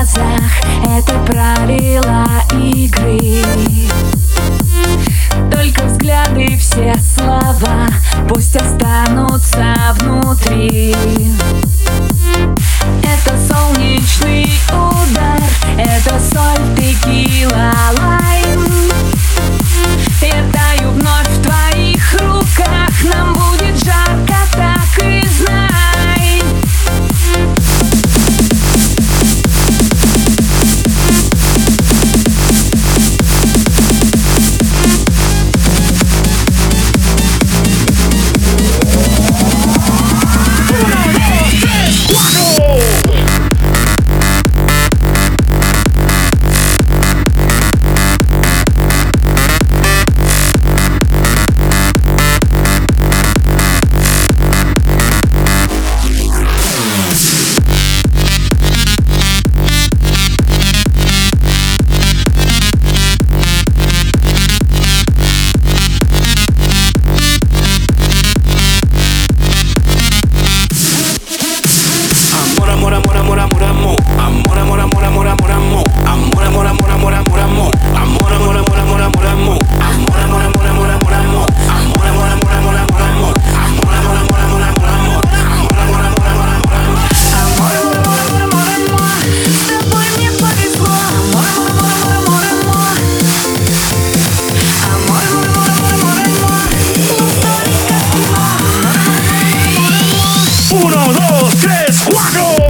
глазах. Это правила игры. Только взгляды, все слова Пусть останутся внутри. Это солнечный удар Это соль tres, cuatro.